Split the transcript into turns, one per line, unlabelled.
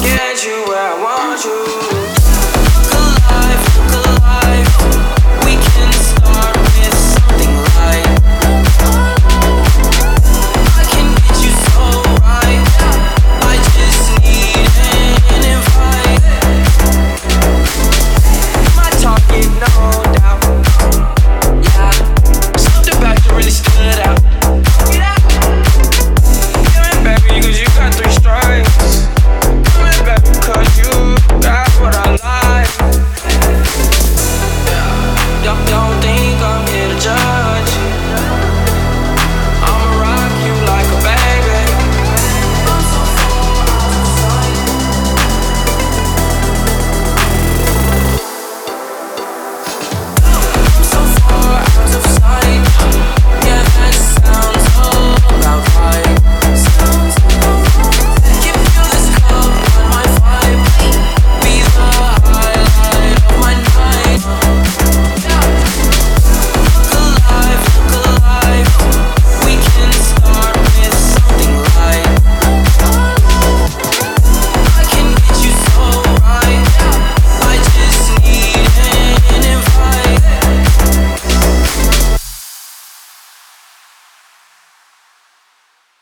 get you where I want you.